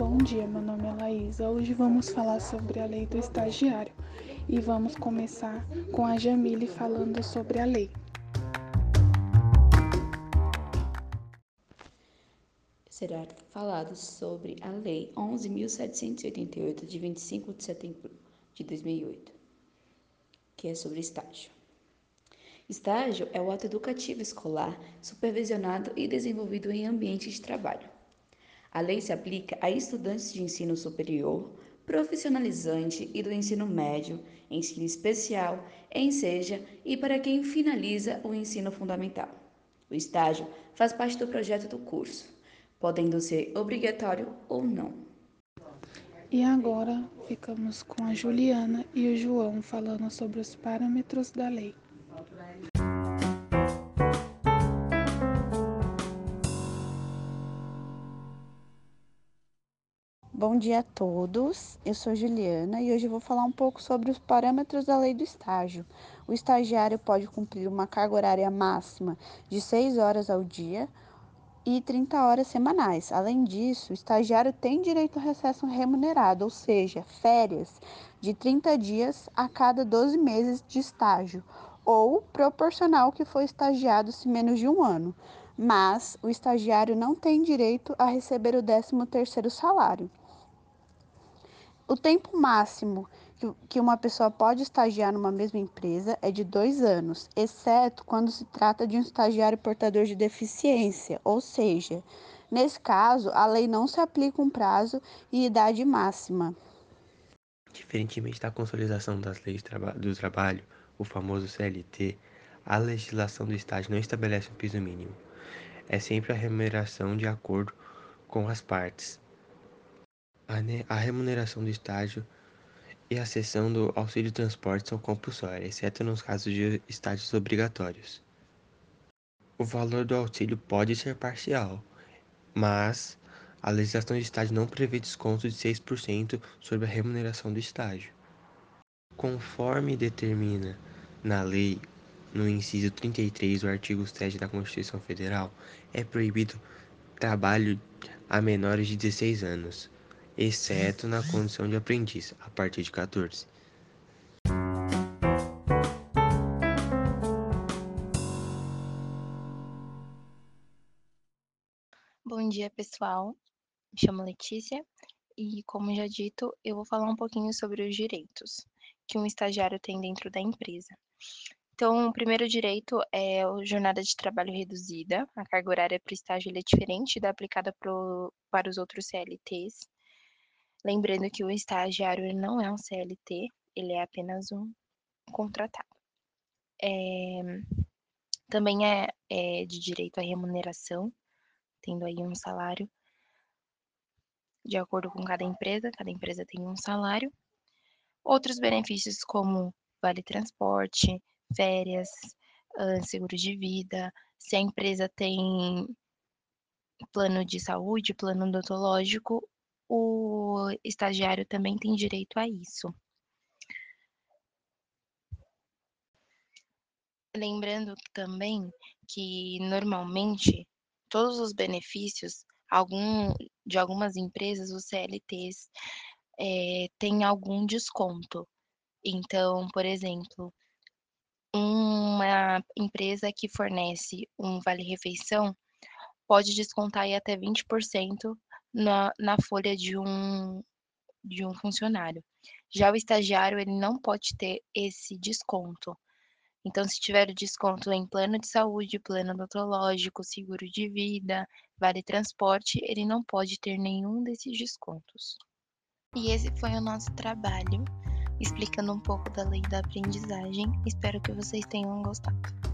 Bom dia, meu nome é Laísa. Hoje vamos falar sobre a lei do estagiário e vamos começar com a Jamile falando sobre a lei. Será falado sobre a Lei 11.788, de 25 de setembro de 2008, que é sobre estágio. Estágio é o ato educativo escolar supervisionado e desenvolvido em ambiente de trabalho a lei se aplica a estudantes de ensino superior, profissionalizante e do ensino médio, ensino especial, enseja e para quem finaliza o ensino fundamental. O estágio faz parte do projeto do curso, podendo ser obrigatório ou não. E agora ficamos com a Juliana e o João falando sobre os parâmetros da lei. Bom dia a todos. Eu sou Juliana e hoje vou falar um pouco sobre os parâmetros da lei do estágio. O estagiário pode cumprir uma carga horária máxima de 6 horas ao dia e 30 horas semanais. Além disso, o estagiário tem direito a recesso remunerado, ou seja, férias de 30 dias a cada 12 meses de estágio, ou proporcional que for estagiado se menos de um ano. Mas o estagiário não tem direito a receber o 13º salário. O tempo máximo que uma pessoa pode estagiar numa mesma empresa é de dois anos, exceto quando se trata de um estagiário portador de deficiência, ou seja, nesse caso, a lei não se aplica um prazo e idade máxima. Diferentemente da consolidação das leis do trabalho, o famoso CLT, a legislação do estágio não estabelece um piso mínimo. É sempre a remuneração de acordo com as partes a remuneração do estágio e a cessão do auxílio transporte são compulsórias, exceto nos casos de estágios obrigatórios. O valor do auxílio pode ser parcial, mas a legislação de estágio não prevê desconto de 6% sobre a remuneração do estágio. Conforme determina na lei, no inciso 33 do artigo 7 da Constituição Federal, é proibido trabalho a menores de 16 anos exceto na condição de aprendiz, a partir de 14. Bom dia, pessoal. Me chamo Letícia e, como já dito, eu vou falar um pouquinho sobre os direitos que um estagiário tem dentro da empresa. Então, o primeiro direito é a jornada de trabalho reduzida. A carga horária para o estágio é diferente da aplicada pro, para os outros CLTs. Lembrando que o estagiário não é um CLT, ele é apenas um contratado. É, também é, é de direito à remuneração, tendo aí um salário de acordo com cada empresa, cada empresa tem um salário. Outros benefícios como vale transporte, férias, seguro de vida, se a empresa tem plano de saúde, plano odontológico, o estagiário também tem direito a isso. Lembrando também que normalmente todos os benefícios algum, de algumas empresas, os CLTs, é, têm algum desconto. Então, por exemplo, uma empresa que fornece um vale-refeição pode descontar aí até 20% na, na folha de um, de um funcionário. Já o estagiário, ele não pode ter esse desconto. Então, se tiver desconto em plano de saúde, plano odontológico, seguro de vida, vale transporte, ele não pode ter nenhum desses descontos. E esse foi o nosso trabalho, explicando um pouco da lei da aprendizagem. Espero que vocês tenham gostado.